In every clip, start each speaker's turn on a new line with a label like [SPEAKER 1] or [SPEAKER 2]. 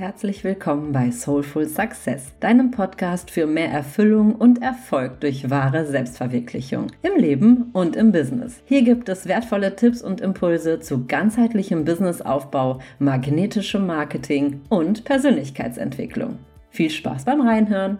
[SPEAKER 1] Herzlich willkommen bei Soulful Success, deinem Podcast für mehr Erfüllung und Erfolg durch wahre Selbstverwirklichung im Leben und im Business. Hier gibt es wertvolle Tipps und Impulse zu ganzheitlichem Businessaufbau, magnetischem Marketing und Persönlichkeitsentwicklung. Viel Spaß beim Reinhören!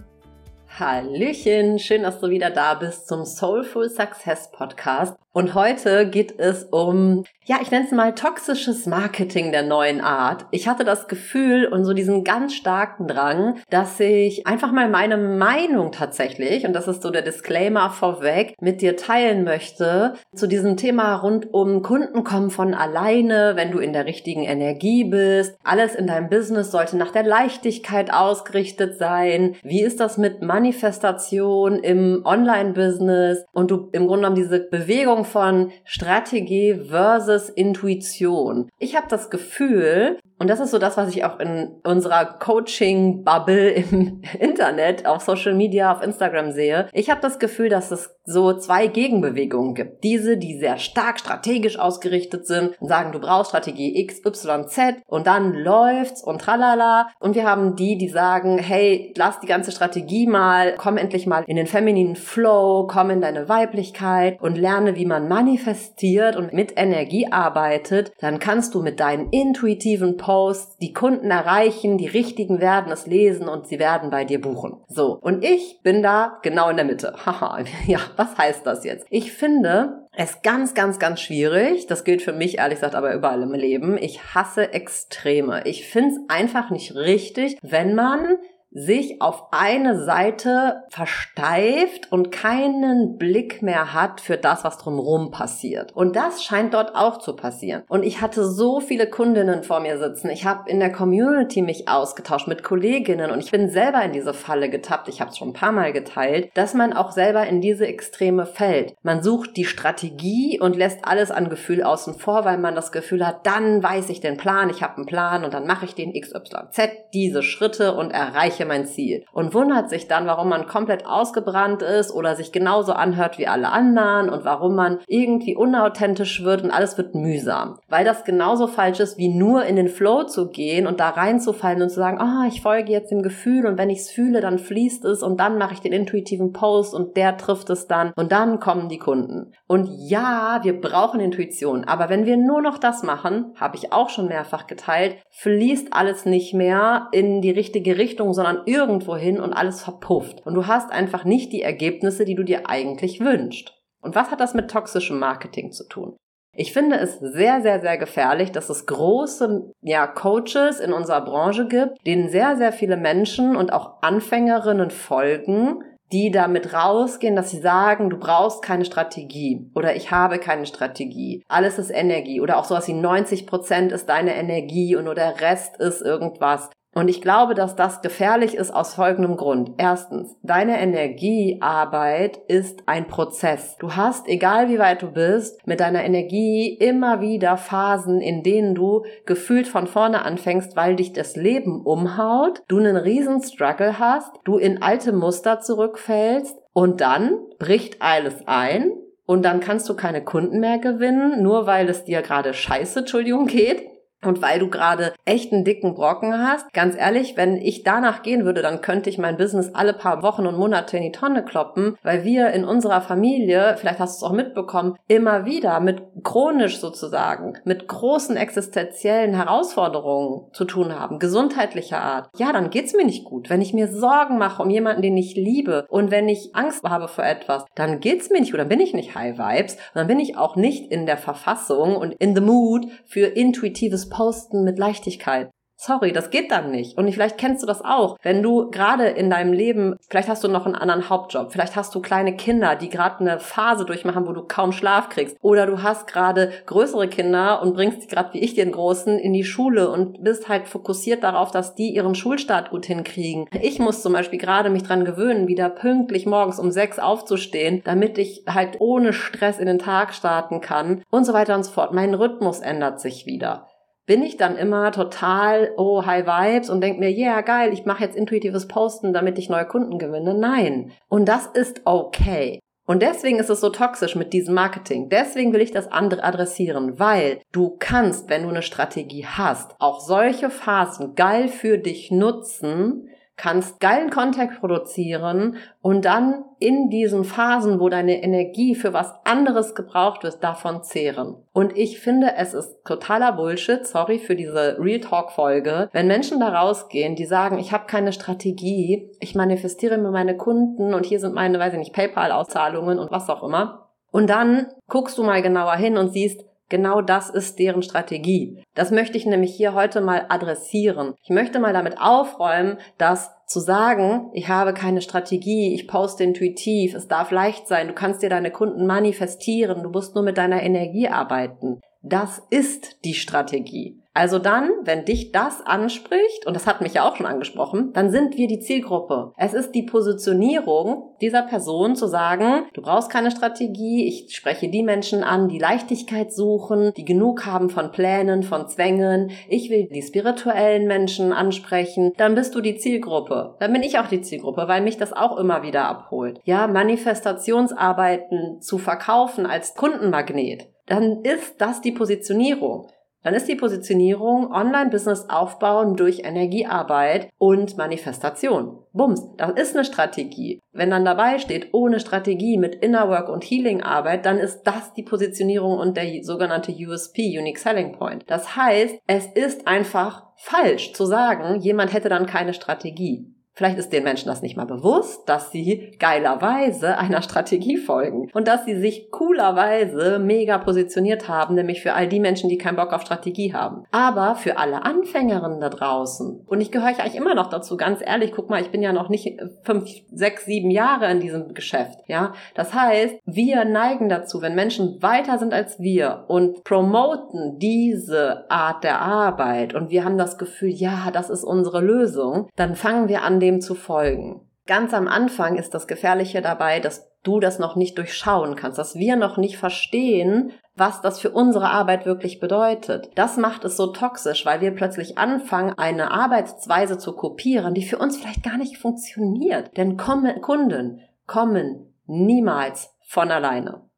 [SPEAKER 2] Hallöchen, schön, dass du wieder da bist zum Soulful Success Podcast. Und heute geht es um, ja, ich nenne es mal toxisches Marketing der neuen Art. Ich hatte das Gefühl und so diesen ganz starken Drang, dass ich einfach mal meine Meinung tatsächlich, und das ist so der Disclaimer vorweg, mit dir teilen möchte zu diesem Thema rund um Kunden kommen von alleine, wenn du in der richtigen Energie bist. Alles in deinem Business sollte nach der Leichtigkeit ausgerichtet sein. Wie ist das mit Manifestation im Online-Business? Und du im Grunde genommen diese Bewegung Mischung von Strategie versus Intuition. Ich habe das Gefühl, und das ist so das, was ich auch in unserer Coaching-Bubble im Internet, auf Social Media, auf Instagram sehe. Ich habe das Gefühl, dass es so zwei Gegenbewegungen gibt. Diese, die sehr stark strategisch ausgerichtet sind und sagen, du brauchst Strategie X, Y, Z und dann läuft's und tralala. Und wir haben die, die sagen, hey, lass die ganze Strategie mal, komm endlich mal in den femininen Flow, komm in deine Weiblichkeit und lerne, wie man manifestiert und mit Energie arbeitet. Dann kannst du mit deinen intuitiven Posts die Kunden erreichen, die richtigen werden es lesen und sie werden bei dir buchen. So. Und ich bin da genau in der Mitte. Haha. ja, was heißt das jetzt? Ich finde es ganz, ganz, ganz schwierig. Das gilt für mich ehrlich gesagt aber überall im Leben. Ich hasse Extreme. Ich finde es einfach nicht richtig, wenn man sich auf eine Seite versteift und keinen Blick mehr hat für das, was drumherum passiert. Und das scheint dort auch zu passieren. Und ich hatte so viele Kundinnen vor mir sitzen. Ich habe in der Community mich ausgetauscht mit Kolleginnen und ich bin selber in diese Falle getappt. Ich habe es schon ein paar Mal geteilt, dass man auch selber in diese Extreme fällt. Man sucht die Strategie und lässt alles an Gefühl außen vor, weil man das Gefühl hat, dann weiß ich den Plan, ich habe einen Plan und dann mache ich den XYZ, diese Schritte und erreiche erreiche mein Ziel. Und wundert sich dann, warum man komplett ausgebrannt ist oder sich genauso anhört wie alle anderen und warum man irgendwie unauthentisch wird und alles wird mühsam. Weil das genauso falsch ist, wie nur in den Flow zu gehen und da reinzufallen und zu sagen, ah, oh, ich folge jetzt dem Gefühl und wenn ich es fühle, dann fließt es und dann mache ich den intuitiven Post und der trifft es dann und dann kommen die Kunden. Und ja, wir brauchen Intuition, aber wenn wir nur noch das machen, habe ich auch schon mehrfach geteilt, fließt alles nicht mehr in die richtige Richtung, sondern sondern irgendwo hin und alles verpufft. Und du hast einfach nicht die Ergebnisse, die du dir eigentlich wünschst. Und was hat das mit toxischem Marketing zu tun? Ich finde es sehr, sehr, sehr gefährlich, dass es große ja, Coaches in unserer Branche gibt, denen sehr, sehr viele Menschen und auch Anfängerinnen folgen, die damit rausgehen, dass sie sagen, du brauchst keine Strategie oder ich habe keine Strategie. Alles ist Energie oder auch sowas wie 90 Prozent ist deine Energie und nur der Rest ist irgendwas. Und ich glaube, dass das gefährlich ist aus folgendem Grund. Erstens, deine Energiearbeit ist ein Prozess. Du hast, egal wie weit du bist, mit deiner Energie immer wieder Phasen, in denen du gefühlt von vorne anfängst, weil dich das Leben umhaut, du einen riesen Struggle hast, du in alte Muster zurückfällst und dann bricht alles ein und dann kannst du keine Kunden mehr gewinnen, nur weil es dir gerade scheiße, Entschuldigung, geht und weil du gerade echt einen dicken Brocken hast, ganz ehrlich, wenn ich danach gehen würde, dann könnte ich mein Business alle paar Wochen und Monate in die Tonne kloppen, weil wir in unserer Familie, vielleicht hast du es auch mitbekommen, immer wieder mit chronisch sozusagen, mit großen existenziellen Herausforderungen zu tun haben, gesundheitlicher Art. Ja, dann geht's mir nicht gut. Wenn ich mir Sorgen mache um jemanden, den ich liebe und wenn ich Angst habe vor etwas, dann geht's mir nicht gut, dann bin ich nicht High Vibes, dann bin ich auch nicht in der Verfassung und in the mood für intuitives Posten mit Leichtigkeit. Sorry, das geht dann nicht. Und vielleicht kennst du das auch. Wenn du gerade in deinem Leben, vielleicht hast du noch einen anderen Hauptjob, vielleicht hast du kleine Kinder, die gerade eine Phase durchmachen, wo du kaum Schlaf kriegst. Oder du hast gerade größere Kinder und bringst gerade wie ich den Großen in die Schule und bist halt fokussiert darauf, dass die ihren Schulstart gut hinkriegen. Ich muss zum Beispiel gerade mich dran gewöhnen, wieder pünktlich morgens um sechs aufzustehen, damit ich halt ohne Stress in den Tag starten kann und so weiter und so fort. Mein Rhythmus ändert sich wieder bin ich dann immer total, oh, High Vibes und denke mir, ja, yeah, geil, ich mache jetzt intuitives Posten, damit ich neue Kunden gewinne. Nein. Und das ist okay. Und deswegen ist es so toxisch mit diesem Marketing. Deswegen will ich das andere adressieren, weil du kannst, wenn du eine Strategie hast, auch solche Phasen geil für dich nutzen, kannst geilen Content produzieren und dann in diesen Phasen, wo deine Energie für was anderes gebraucht wird, davon zehren. Und ich finde, es ist totaler Bullshit, sorry für diese Real Talk Folge, wenn Menschen da rausgehen, die sagen, ich habe keine Strategie, ich manifestiere mir meine Kunden und hier sind meine, weiß ich nicht, PayPal Auszahlungen und was auch immer. Und dann guckst du mal genauer hin und siehst, Genau das ist deren Strategie. Das möchte ich nämlich hier heute mal adressieren. Ich möchte mal damit aufräumen, dass zu sagen, ich habe keine Strategie, ich poste intuitiv, es darf leicht sein, du kannst dir deine Kunden manifestieren, du musst nur mit deiner Energie arbeiten. Das ist die Strategie. Also dann, wenn dich das anspricht, und das hat mich ja auch schon angesprochen, dann sind wir die Zielgruppe. Es ist die Positionierung dieser Person zu sagen, du brauchst keine Strategie, ich spreche die Menschen an, die Leichtigkeit suchen, die genug haben von Plänen, von Zwängen, ich will die spirituellen Menschen ansprechen, dann bist du die Zielgruppe. Dann bin ich auch die Zielgruppe, weil mich das auch immer wieder abholt. Ja, Manifestationsarbeiten zu verkaufen als Kundenmagnet, dann ist das die Positionierung. Dann ist die Positionierung Online-Business aufbauen durch Energiearbeit und Manifestation. Bums, das ist eine Strategie. Wenn dann dabei steht, ohne Strategie mit Innerwork und Healing-Arbeit, dann ist das die Positionierung und der sogenannte USP, Unique Selling Point. Das heißt, es ist einfach falsch zu sagen, jemand hätte dann keine Strategie. Vielleicht ist den Menschen das nicht mal bewusst, dass sie geilerweise einer Strategie folgen und dass sie sich coolerweise mega positioniert haben, nämlich für all die Menschen, die keinen Bock auf Strategie haben. Aber für alle Anfängerinnen da draußen, und ich gehöre ja eigentlich immer noch dazu, ganz ehrlich, guck mal, ich bin ja noch nicht fünf, sechs, sieben Jahre in diesem Geschäft, ja. Das heißt, wir neigen dazu, wenn Menschen weiter sind als wir und promoten diese Art der Arbeit und wir haben das Gefühl, ja, das ist unsere Lösung, dann fangen wir an, dem zu folgen. Ganz am Anfang ist das Gefährliche dabei, dass du das noch nicht durchschauen kannst, dass wir noch nicht verstehen, was das für unsere Arbeit wirklich bedeutet. Das macht es so toxisch, weil wir plötzlich anfangen, eine Arbeitsweise zu kopieren, die für uns vielleicht gar nicht funktioniert. Denn Kunden kommen niemals von alleine.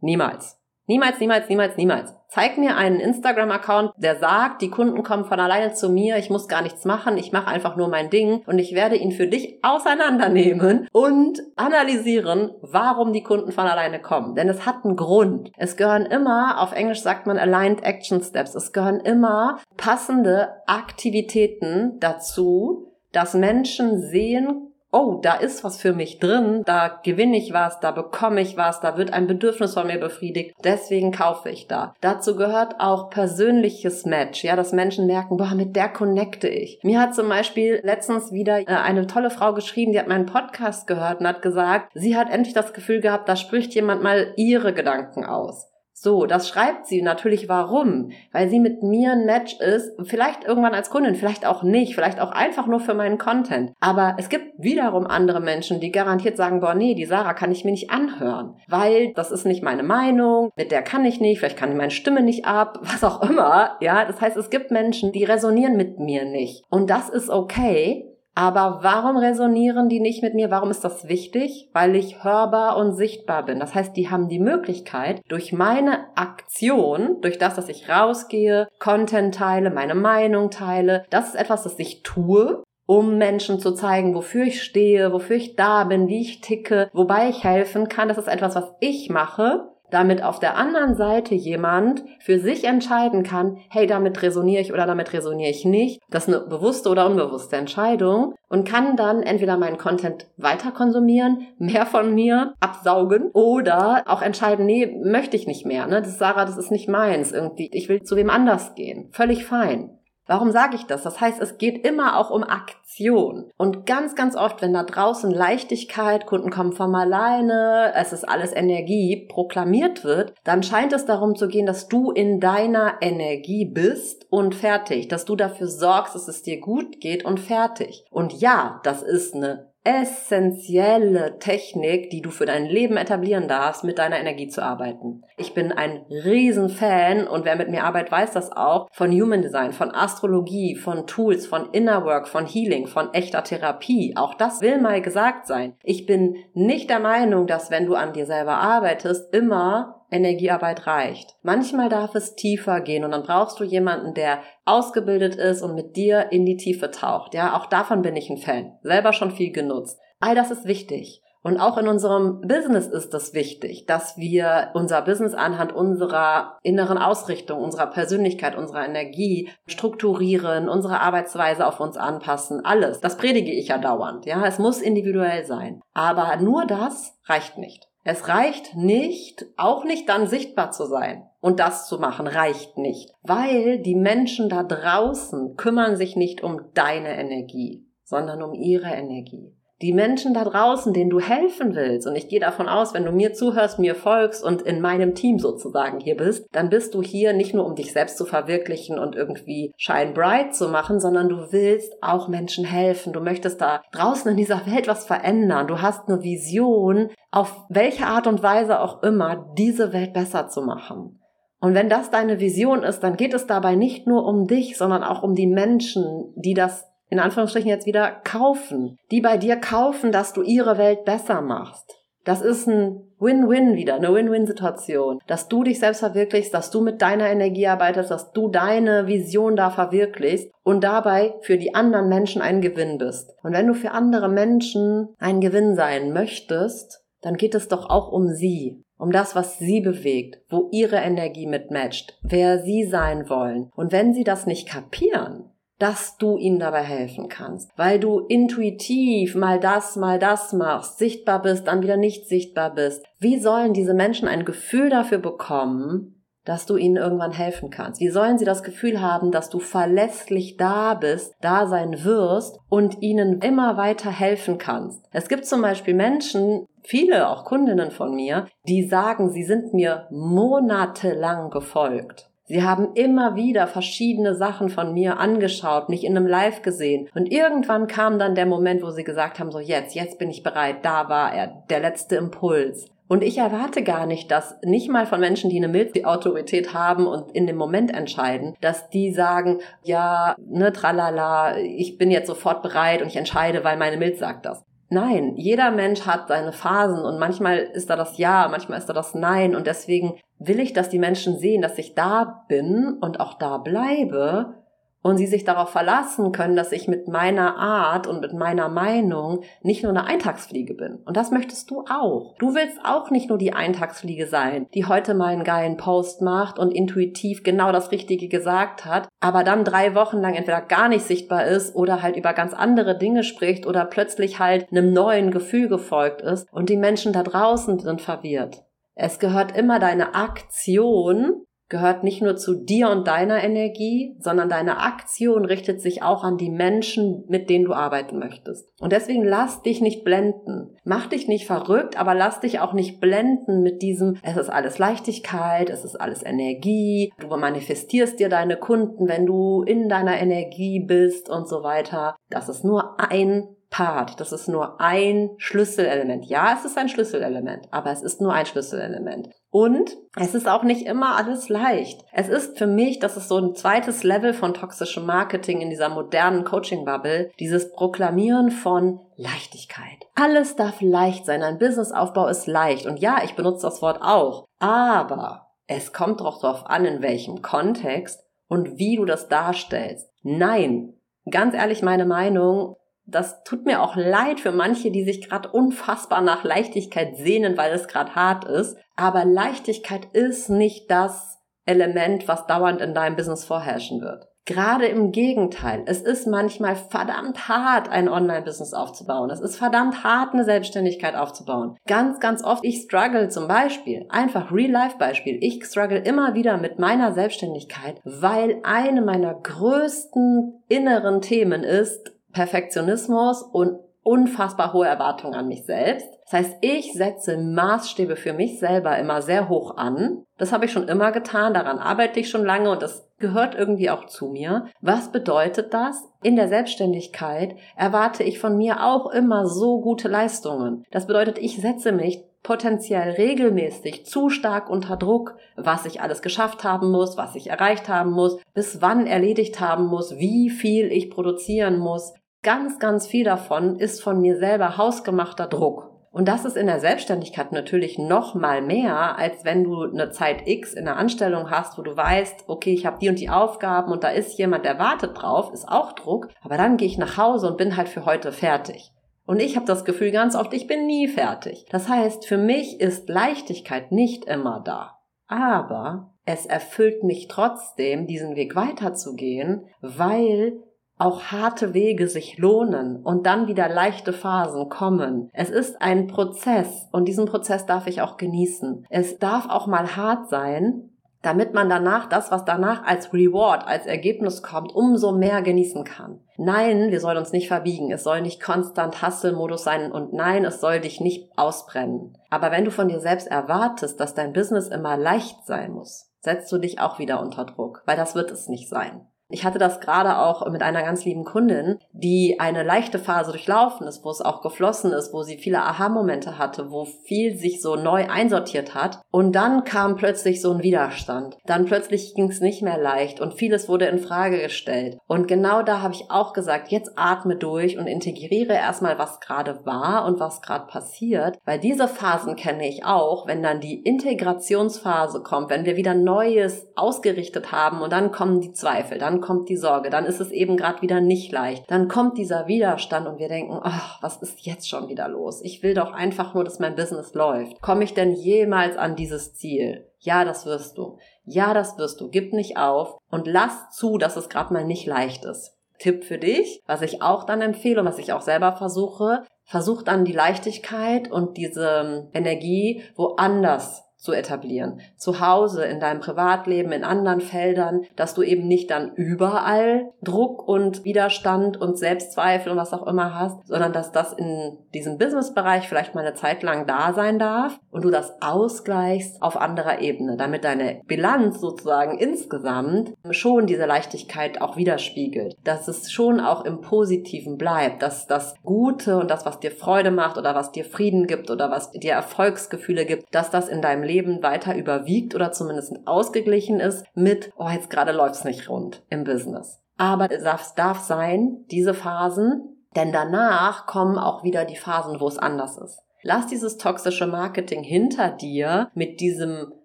[SPEAKER 2] Niemals. Niemals, niemals, niemals, niemals. Zeig mir einen Instagram-Account, der sagt, die Kunden kommen von alleine zu mir, ich muss gar nichts machen, ich mache einfach nur mein Ding und ich werde ihn für dich auseinandernehmen und analysieren, warum die Kunden von alleine kommen. Denn es hat einen Grund. Es gehören immer, auf Englisch sagt man Aligned Action Steps, es gehören immer passende Aktivitäten dazu, dass Menschen sehen oh, da ist was für mich drin, da gewinne ich was, da bekomme ich was, da wird ein Bedürfnis von mir befriedigt, deswegen kaufe ich da. Dazu gehört auch persönliches Match, ja, dass Menschen merken, boah, mit der connecte ich. Mir hat zum Beispiel letztens wieder äh, eine tolle Frau geschrieben, die hat meinen Podcast gehört und hat gesagt, sie hat endlich das Gefühl gehabt, da spricht jemand mal ihre Gedanken aus. So, das schreibt sie natürlich warum? Weil sie mit mir ein Match ist, vielleicht irgendwann als Kundin, vielleicht auch nicht, vielleicht auch einfach nur für meinen Content. Aber es gibt wiederum andere Menschen, die garantiert sagen, boah, nee, die Sarah kann ich mir nicht anhören, weil das ist nicht meine Meinung, mit der kann ich nicht, vielleicht kann ich meine Stimme nicht ab, was auch immer. Ja, das heißt, es gibt Menschen, die resonieren mit mir nicht. Und das ist okay. Aber warum resonieren die nicht mit mir? Warum ist das wichtig? Weil ich hörbar und sichtbar bin. Das heißt, die haben die Möglichkeit, durch meine Aktion, durch das, dass ich rausgehe, Content teile, meine Meinung teile, das ist etwas, das ich tue, um Menschen zu zeigen, wofür ich stehe, wofür ich da bin, wie ich ticke, wobei ich helfen kann. Das ist etwas, was ich mache damit auf der anderen Seite jemand für sich entscheiden kann, hey, damit resoniere ich oder damit resoniere ich nicht. Das ist eine bewusste oder unbewusste Entscheidung und kann dann entweder meinen Content weiter konsumieren, mehr von mir absaugen oder auch entscheiden, nee, möchte ich nicht mehr. Ne? Das ist Sarah, das ist nicht meins irgendwie. Ich will zu wem anders gehen. Völlig fein. Warum sage ich das? Das heißt, es geht immer auch um Aktion. Und ganz, ganz oft, wenn da draußen Leichtigkeit, Kunden kommen von alleine, es ist alles Energie, proklamiert wird, dann scheint es darum zu gehen, dass du in deiner Energie bist und fertig, dass du dafür sorgst, dass es dir gut geht und fertig. Und ja, das ist eine essentielle Technik, die du für dein Leben etablieren darfst, mit deiner Energie zu arbeiten. Ich bin ein Riesenfan und wer mit mir arbeitet, weiß das auch, von Human Design, von Astrologie, von Tools, von Inner Work, von Healing, von echter Therapie. Auch das will mal gesagt sein. Ich bin nicht der Meinung, dass wenn du an dir selber arbeitest, immer Energiearbeit reicht. Manchmal darf es tiefer gehen und dann brauchst du jemanden, der ausgebildet ist und mit dir in die Tiefe taucht. Ja, auch davon bin ich ein Fan. Selber schon viel genutzt. All das ist wichtig. Und auch in unserem Business ist es wichtig, dass wir unser Business anhand unserer inneren Ausrichtung, unserer Persönlichkeit, unserer Energie strukturieren, unsere Arbeitsweise auf uns anpassen, alles. Das predige ich ja dauernd. Ja, es muss individuell sein. Aber nur das reicht nicht. Es reicht nicht, auch nicht dann sichtbar zu sein. Und das zu machen reicht nicht, weil die Menschen da draußen kümmern sich nicht um deine Energie, sondern um ihre Energie die Menschen da draußen, denen du helfen willst, und ich gehe davon aus, wenn du mir zuhörst, mir folgst und in meinem Team sozusagen hier bist, dann bist du hier nicht nur, um dich selbst zu verwirklichen und irgendwie shine bright zu machen, sondern du willst auch Menschen helfen. Du möchtest da draußen in dieser Welt was verändern. Du hast eine Vision, auf welche Art und Weise auch immer, diese Welt besser zu machen. Und wenn das deine Vision ist, dann geht es dabei nicht nur um dich, sondern auch um die Menschen, die das in Anführungsstrichen jetzt wieder kaufen, die bei dir kaufen, dass du ihre Welt besser machst. Das ist ein Win-Win wieder, eine Win-Win-Situation, dass du dich selbst verwirklichst, dass du mit deiner Energie arbeitest, dass du deine Vision da verwirklichst und dabei für die anderen Menschen ein Gewinn bist. Und wenn du für andere Menschen ein Gewinn sein möchtest, dann geht es doch auch um sie, um das, was sie bewegt, wo ihre Energie mitmatcht, wer sie sein wollen. Und wenn sie das nicht kapieren, dass du ihnen dabei helfen kannst, weil du intuitiv mal das, mal das machst, sichtbar bist, dann wieder nicht sichtbar bist. Wie sollen diese Menschen ein Gefühl dafür bekommen, dass du ihnen irgendwann helfen kannst? Wie sollen sie das Gefühl haben, dass du verlässlich da bist, da sein wirst und ihnen immer weiter helfen kannst? Es gibt zum Beispiel Menschen, viele auch Kundinnen von mir, die sagen, sie sind mir monatelang gefolgt Sie haben immer wieder verschiedene Sachen von mir angeschaut, mich in einem Live gesehen. Und irgendwann kam dann der Moment, wo sie gesagt haben, so jetzt, jetzt bin ich bereit, da war er, der letzte Impuls. Und ich erwarte gar nicht, dass nicht mal von Menschen, die eine Milzautorität haben und in dem Moment entscheiden, dass die sagen, ja, ne, tralala, ich bin jetzt sofort bereit und ich entscheide, weil meine Milz sagt das. Nein, jeder Mensch hat seine Phasen und manchmal ist da das Ja, manchmal ist da das Nein und deswegen will ich, dass die Menschen sehen, dass ich da bin und auch da bleibe und sie sich darauf verlassen können, dass ich mit meiner Art und mit meiner Meinung nicht nur eine Eintagsfliege bin. Und das möchtest du auch. Du willst auch nicht nur die Eintagsfliege sein, die heute mal einen geilen Post macht und intuitiv genau das Richtige gesagt hat, aber dann drei Wochen lang entweder gar nicht sichtbar ist oder halt über ganz andere Dinge spricht oder plötzlich halt einem neuen Gefühl gefolgt ist und die Menschen da draußen sind verwirrt. Es gehört immer deine Aktion gehört nicht nur zu dir und deiner Energie, sondern deine Aktion richtet sich auch an die Menschen, mit denen du arbeiten möchtest. Und deswegen lass dich nicht blenden. Mach dich nicht verrückt, aber lass dich auch nicht blenden mit diesem, es ist alles Leichtigkeit, es ist alles Energie, du manifestierst dir deine Kunden, wenn du in deiner Energie bist und so weiter. Das ist nur ein Part. Das ist nur ein Schlüsselelement. Ja, es ist ein Schlüsselelement, aber es ist nur ein Schlüsselelement. Und es ist auch nicht immer alles leicht. Es ist für mich, das ist so ein zweites Level von toxischem Marketing in dieser modernen Coaching-Bubble, dieses Proklamieren von Leichtigkeit. Alles darf leicht sein. Ein Businessaufbau ist leicht. Und ja, ich benutze das Wort auch. Aber es kommt doch darauf an, in welchem Kontext und wie du das darstellst. Nein, ganz ehrlich meine Meinung, das tut mir auch leid für manche, die sich gerade unfassbar nach Leichtigkeit sehnen, weil es gerade hart ist. Aber Leichtigkeit ist nicht das Element, was dauernd in deinem Business vorherrschen wird. Gerade im Gegenteil. Es ist manchmal verdammt hart, ein Online-Business aufzubauen. Es ist verdammt hart, eine Selbstständigkeit aufzubauen. Ganz, ganz oft, ich struggle zum Beispiel, einfach Real-Life-Beispiel. Ich struggle immer wieder mit meiner Selbstständigkeit, weil eine meiner größten inneren Themen ist, Perfektionismus und unfassbar hohe Erwartungen an mich selbst. Das heißt, ich setze Maßstäbe für mich selber immer sehr hoch an. Das habe ich schon immer getan, daran arbeite ich schon lange und das gehört irgendwie auch zu mir. Was bedeutet das? In der Selbstständigkeit erwarte ich von mir auch immer so gute Leistungen. Das bedeutet, ich setze mich potenziell regelmäßig zu stark unter Druck, was ich alles geschafft haben muss, was ich erreicht haben muss, bis wann erledigt haben muss, wie viel ich produzieren muss. Ganz, ganz viel davon ist von mir selber hausgemachter Druck. Und das ist in der Selbstständigkeit natürlich noch mal mehr, als wenn du eine Zeit X in der Anstellung hast, wo du weißt, okay, ich habe die und die Aufgaben und da ist jemand, der wartet drauf, ist auch Druck. Aber dann gehe ich nach Hause und bin halt für heute fertig. Und ich habe das Gefühl ganz oft, ich bin nie fertig. Das heißt, für mich ist Leichtigkeit nicht immer da. Aber es erfüllt mich trotzdem, diesen Weg weiterzugehen, weil auch harte Wege sich lohnen und dann wieder leichte Phasen kommen. Es ist ein Prozess und diesen Prozess darf ich auch genießen. Es darf auch mal hart sein, damit man danach das, was danach als Reward, als Ergebnis kommt, umso mehr genießen kann. Nein, wir sollen uns nicht verbiegen. Es soll nicht konstant Hustle-Modus sein und nein, es soll dich nicht ausbrennen. Aber wenn du von dir selbst erwartest, dass dein Business immer leicht sein muss, setzt du dich auch wieder unter Druck, weil das wird es nicht sein. Ich hatte das gerade auch mit einer ganz lieben Kundin, die eine leichte Phase durchlaufen ist, wo es auch geflossen ist, wo sie viele Aha-Momente hatte, wo viel sich so neu einsortiert hat. Und dann kam plötzlich so ein Widerstand. Dann plötzlich ging es nicht mehr leicht und vieles wurde in Frage gestellt. Und genau da habe ich auch gesagt, jetzt atme durch und integriere erstmal, was gerade war und was gerade passiert, weil diese Phasen kenne ich auch, wenn dann die Integrationsphase kommt, wenn wir wieder Neues ausgerichtet haben und dann kommen die Zweifel, dann kommt die Sorge, dann ist es eben gerade wieder nicht leicht. Dann kommt dieser Widerstand und wir denken, ach, was ist jetzt schon wieder los? Ich will doch einfach nur, dass mein Business läuft. Komme ich denn jemals an dieses Ziel? Ja, das wirst du. Ja, das wirst du. Gib nicht auf und lass zu, dass es gerade mal nicht leicht ist. Tipp für dich, was ich auch dann empfehle und was ich auch selber versuche, versuch dann die Leichtigkeit und diese Energie woanders zu etablieren. Zu Hause, in deinem Privatleben, in anderen Feldern, dass du eben nicht dann überall Druck und Widerstand und Selbstzweifel und was auch immer hast, sondern dass das in diesem Businessbereich vielleicht mal eine Zeit lang da sein darf und du das ausgleichst auf anderer Ebene, damit deine Bilanz sozusagen insgesamt schon diese Leichtigkeit auch widerspiegelt, dass es schon auch im Positiven bleibt, dass das Gute und das, was dir Freude macht oder was dir Frieden gibt oder was dir Erfolgsgefühle gibt, dass das in deinem Leben weiter überwiegt oder zumindest ausgeglichen ist mit, oh, jetzt gerade läuft's nicht rund im Business. Aber es darf, sein, diese Phasen, denn danach kommen auch wieder die Phasen, wo es anders ist. Lass dieses toxische Marketing hinter dir mit diesem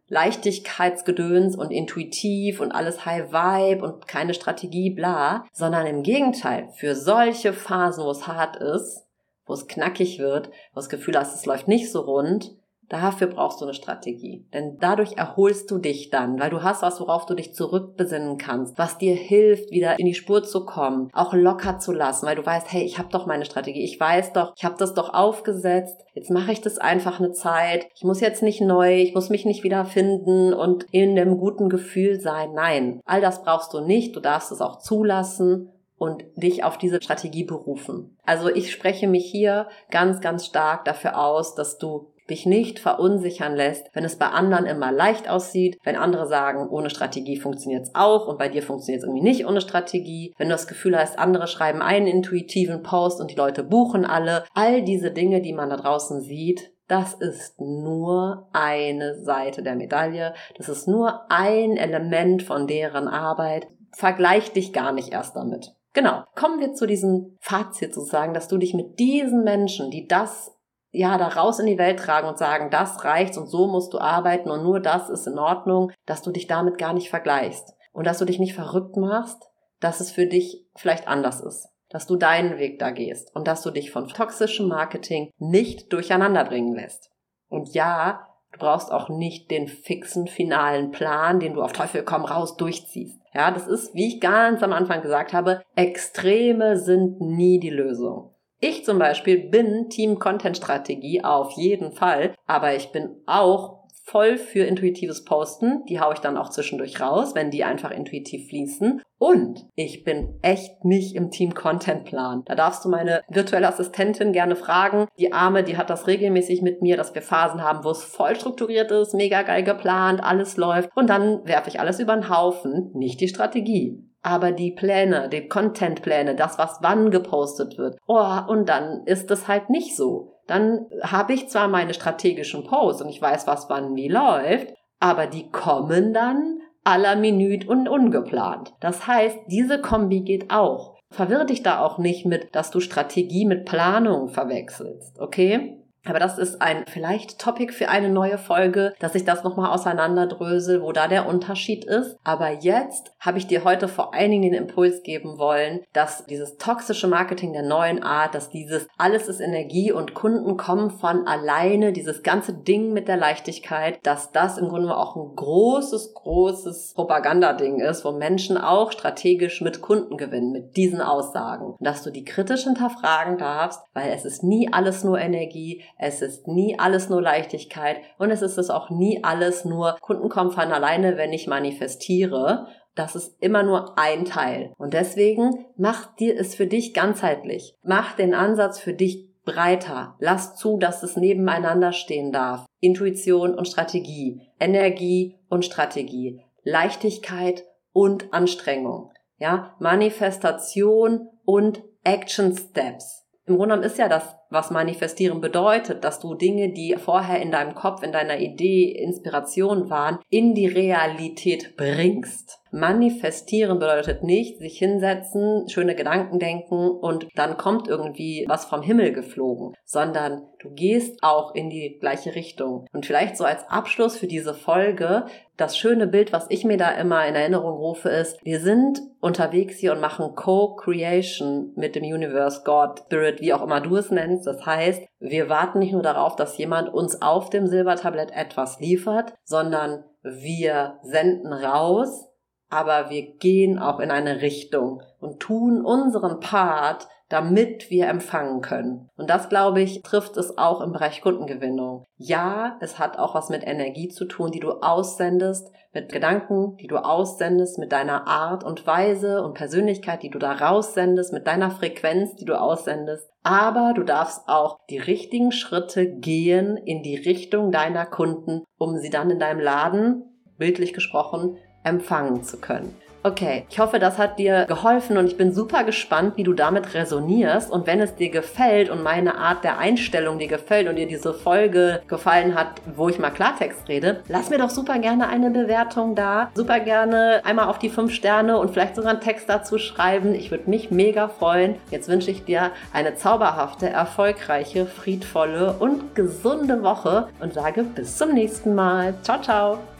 [SPEAKER 2] Leichtigkeitsgedöns und intuitiv und alles High Vibe und keine Strategie, bla, sondern im Gegenteil, für solche Phasen, wo es hart ist, wo es knackig wird, wo das Gefühl hast, es läuft nicht so rund, Dafür brauchst du eine Strategie. Denn dadurch erholst du dich dann, weil du hast was, worauf du dich zurückbesinnen kannst, was dir hilft, wieder in die Spur zu kommen, auch locker zu lassen, weil du weißt, hey, ich habe doch meine Strategie, ich weiß doch, ich habe das doch aufgesetzt, jetzt mache ich das einfach eine Zeit, ich muss jetzt nicht neu, ich muss mich nicht wieder finden und in einem guten Gefühl sein. Nein, all das brauchst du nicht, du darfst es auch zulassen und dich auf diese Strategie berufen. Also ich spreche mich hier ganz, ganz stark dafür aus, dass du dich nicht verunsichern lässt, wenn es bei anderen immer leicht aussieht, wenn andere sagen, ohne Strategie funktioniert es auch und bei dir funktioniert es irgendwie nicht ohne Strategie, wenn du das Gefühl hast, andere schreiben einen intuitiven Post und die Leute buchen alle, all diese Dinge, die man da draußen sieht, das ist nur eine Seite der Medaille, das ist nur ein Element von deren Arbeit. Vergleich dich gar nicht erst damit. Genau. Kommen wir zu diesem Fazit sozusagen, dass du dich mit diesen Menschen, die das ja, da raus in die Welt tragen und sagen, das reicht und so musst du arbeiten und nur das ist in Ordnung, dass du dich damit gar nicht vergleichst und dass du dich nicht verrückt machst, dass es für dich vielleicht anders ist, dass du deinen Weg da gehst und dass du dich von toxischem Marketing nicht durcheinander bringen lässt. Und ja, du brauchst auch nicht den fixen finalen Plan, den du auf Teufel komm raus durchziehst. Ja, das ist, wie ich ganz am Anfang gesagt habe, Extreme sind nie die Lösung. Ich zum Beispiel bin Team Content Strategie auf jeden Fall, aber ich bin auch voll für intuitives Posten. Die haue ich dann auch zwischendurch raus, wenn die einfach intuitiv fließen. Und ich bin echt nicht im Team Content Plan. Da darfst du meine virtuelle Assistentin gerne fragen. Die Arme, die hat das regelmäßig mit mir, dass wir Phasen haben, wo es voll strukturiert ist, mega geil geplant, alles läuft. Und dann werfe ich alles über den Haufen, nicht die Strategie. Aber die Pläne, die Content-Pläne, das, was wann gepostet wird, oh, und dann ist es halt nicht so. Dann habe ich zwar meine strategischen Posts und ich weiß, was wann wie läuft, aber die kommen dann aller Minute und ungeplant. Das heißt, diese Kombi geht auch. Verwirr dich da auch nicht mit, dass du Strategie mit Planung verwechselst, okay? Aber das ist ein vielleicht Topic für eine neue Folge, dass ich das nochmal auseinanderdrösel, wo da der Unterschied ist. Aber jetzt habe ich dir heute vor allen Dingen den Impuls geben wollen, dass dieses toxische Marketing der neuen Art, dass dieses alles ist Energie und Kunden kommen von alleine, dieses ganze Ding mit der Leichtigkeit, dass das im Grunde auch ein großes, großes Propagandading ist, wo Menschen auch strategisch mit Kunden gewinnen, mit diesen Aussagen. Und dass du die kritisch hinterfragen darfst, weil es ist nie alles nur Energie, es ist nie alles nur Leichtigkeit und es ist es auch nie alles nur Kunden kommen von alleine, wenn ich manifestiere. Das ist immer nur ein Teil. Und deswegen mach dir es für dich ganzheitlich. Mach den Ansatz für dich breiter. Lass zu, dass es nebeneinander stehen darf. Intuition und Strategie, Energie und Strategie, Leichtigkeit und Anstrengung. Ja, Manifestation und Action Steps. Im Grunde genommen ist ja das was manifestieren bedeutet, dass du Dinge, die vorher in deinem Kopf, in deiner Idee Inspiration waren, in die Realität bringst. Manifestieren bedeutet nicht, sich hinsetzen, schöne Gedanken denken und dann kommt irgendwie was vom Himmel geflogen, sondern du gehst auch in die gleiche Richtung. Und vielleicht so als Abschluss für diese Folge, das schöne Bild, was ich mir da immer in Erinnerung rufe, ist, wir sind unterwegs hier und machen Co-Creation mit dem Universe, God, Spirit, wie auch immer du es nennst das heißt, wir warten nicht nur darauf, dass jemand uns auf dem Silbertablett etwas liefert, sondern wir senden raus, aber wir gehen auch in eine Richtung und tun unseren Part, damit wir empfangen können. Und das, glaube ich, trifft es auch im Bereich Kundengewinnung. Ja, es hat auch was mit Energie zu tun, die du aussendest, mit Gedanken, die du aussendest, mit deiner Art und Weise und Persönlichkeit, die du da raussendest, mit deiner Frequenz, die du aussendest. Aber du darfst auch die richtigen Schritte gehen in die Richtung deiner Kunden, um sie dann in deinem Laden, bildlich gesprochen, empfangen zu können. Okay, ich hoffe, das hat dir geholfen und ich bin super gespannt, wie du damit resonierst. Und wenn es dir gefällt und meine Art der Einstellung dir gefällt und dir diese Folge gefallen hat, wo ich mal Klartext rede, lass mir doch super gerne eine Bewertung da. Super gerne einmal auf die fünf Sterne und vielleicht sogar einen Text dazu schreiben. Ich würde mich mega freuen. Jetzt wünsche ich dir eine zauberhafte, erfolgreiche, friedvolle und gesunde Woche und sage bis zum nächsten Mal. Ciao, ciao.